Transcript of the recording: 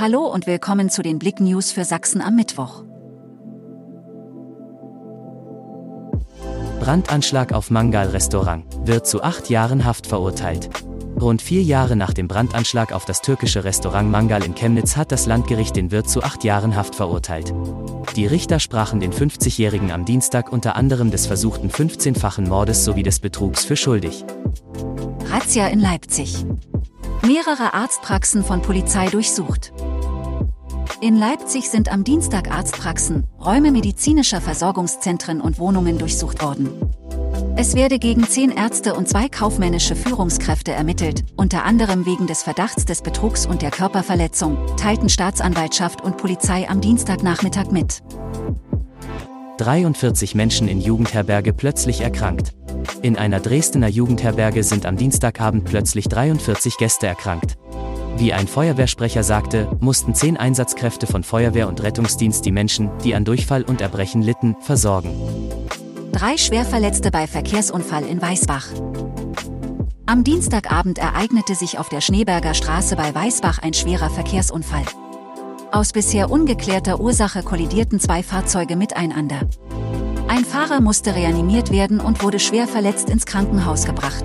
Hallo und willkommen zu den Blick News für Sachsen am Mittwoch. Brandanschlag auf Mangal-Restaurant, wird zu acht Jahren Haft verurteilt. Rund vier Jahre nach dem Brandanschlag auf das türkische Restaurant Mangal in Chemnitz hat das Landgericht den Wirt zu acht Jahren Haft verurteilt. Die Richter sprachen den 50-Jährigen am Dienstag unter anderem des versuchten 15-fachen Mordes sowie des Betrugs für schuldig. Razzia in Leipzig. Mehrere Arztpraxen von Polizei durchsucht. In Leipzig sind am Dienstag Arztpraxen, Räume medizinischer Versorgungszentren und Wohnungen durchsucht worden. Es werde gegen zehn Ärzte und zwei kaufmännische Führungskräfte ermittelt, unter anderem wegen des Verdachts des Betrugs und der Körperverletzung, teilten Staatsanwaltschaft und Polizei am Dienstagnachmittag mit. 43 Menschen in Jugendherberge plötzlich erkrankt. In einer Dresdner Jugendherberge sind am Dienstagabend plötzlich 43 Gäste erkrankt. Wie ein Feuerwehrsprecher sagte, mussten zehn Einsatzkräfte von Feuerwehr und Rettungsdienst die Menschen, die an Durchfall und Erbrechen litten, versorgen. Drei Schwerverletzte bei Verkehrsunfall in Weißbach. Am Dienstagabend ereignete sich auf der Schneeberger Straße bei Weißbach ein schwerer Verkehrsunfall. Aus bisher ungeklärter Ursache kollidierten zwei Fahrzeuge miteinander. Ein Fahrer musste reanimiert werden und wurde schwer verletzt ins Krankenhaus gebracht.